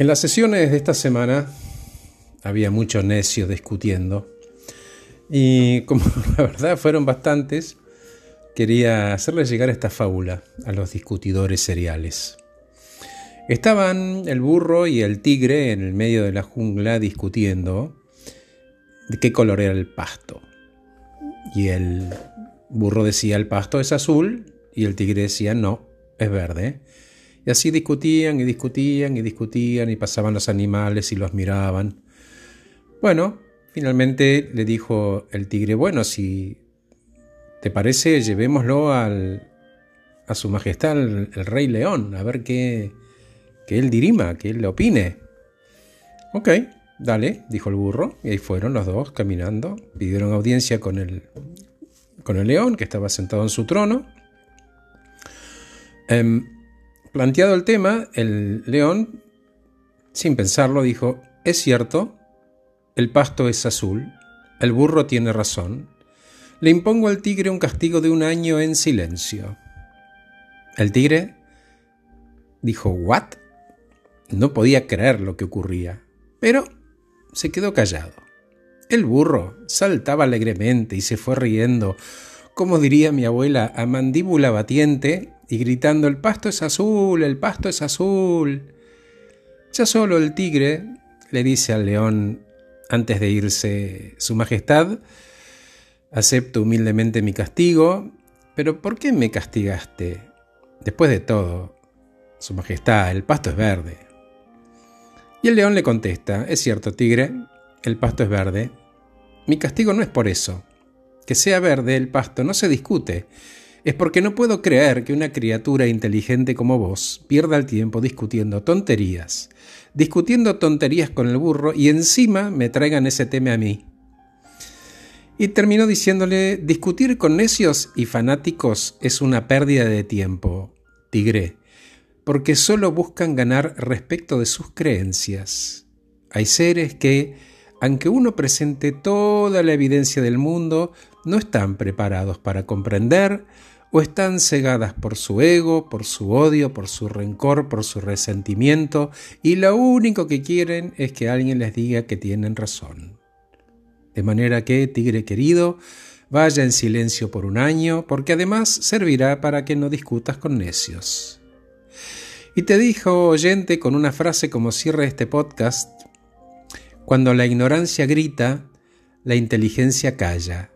En las sesiones de esta semana había mucho necio discutiendo y como la verdad fueron bastantes, quería hacerles llegar esta fábula a los discutidores seriales. Estaban el burro y el tigre en el medio de la jungla discutiendo de qué color era el pasto. Y el burro decía el pasto es azul y el tigre decía no, es verde. Y así discutían y discutían y discutían y pasaban los animales y los miraban. Bueno, finalmente le dijo el tigre, bueno, si te parece, llevémoslo al, a su majestad el, rey león, a ver qué, que él dirima, que él le opine. Ok, dale, dijo el burro, y ahí fueron los dos caminando, pidieron audiencia con el, con el león, que estaba sentado en su trono. Em, Planteado el tema, el león, sin pensarlo, dijo, es cierto, el pasto es azul, el burro tiene razón, le impongo al tigre un castigo de un año en silencio. El tigre dijo, ¿what? No podía creer lo que ocurría, pero se quedó callado. El burro saltaba alegremente y se fue riendo, como diría mi abuela, a mandíbula batiente, y gritando el pasto es azul, el pasto es azul. Ya solo el tigre le dice al león antes de irse Su Majestad, acepto humildemente mi castigo, pero ¿por qué me castigaste? Después de todo, Su Majestad, el pasto es verde. Y el león le contesta, es cierto, tigre, el pasto es verde. Mi castigo no es por eso. Que sea verde el pasto no se discute es porque no puedo creer que una criatura inteligente como vos pierda el tiempo discutiendo tonterías, discutiendo tonterías con el burro y encima me traigan ese tema a mí. Y terminó diciéndole, discutir con necios y fanáticos es una pérdida de tiempo, tigre, porque solo buscan ganar respecto de sus creencias. Hay seres que, aunque uno presente toda la evidencia del mundo, no están preparados para comprender o están cegadas por su ego, por su odio, por su rencor, por su resentimiento, y lo único que quieren es que alguien les diga que tienen razón. De manera que, tigre querido, vaya en silencio por un año, porque además servirá para que no discutas con necios. Y te dijo, oyente, con una frase como cierre este podcast, cuando la ignorancia grita, la inteligencia calla.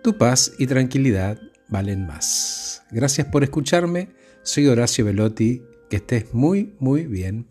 Tu paz y tranquilidad valen más. Gracias por escucharme. Soy Horacio Velotti. Que estés muy, muy bien.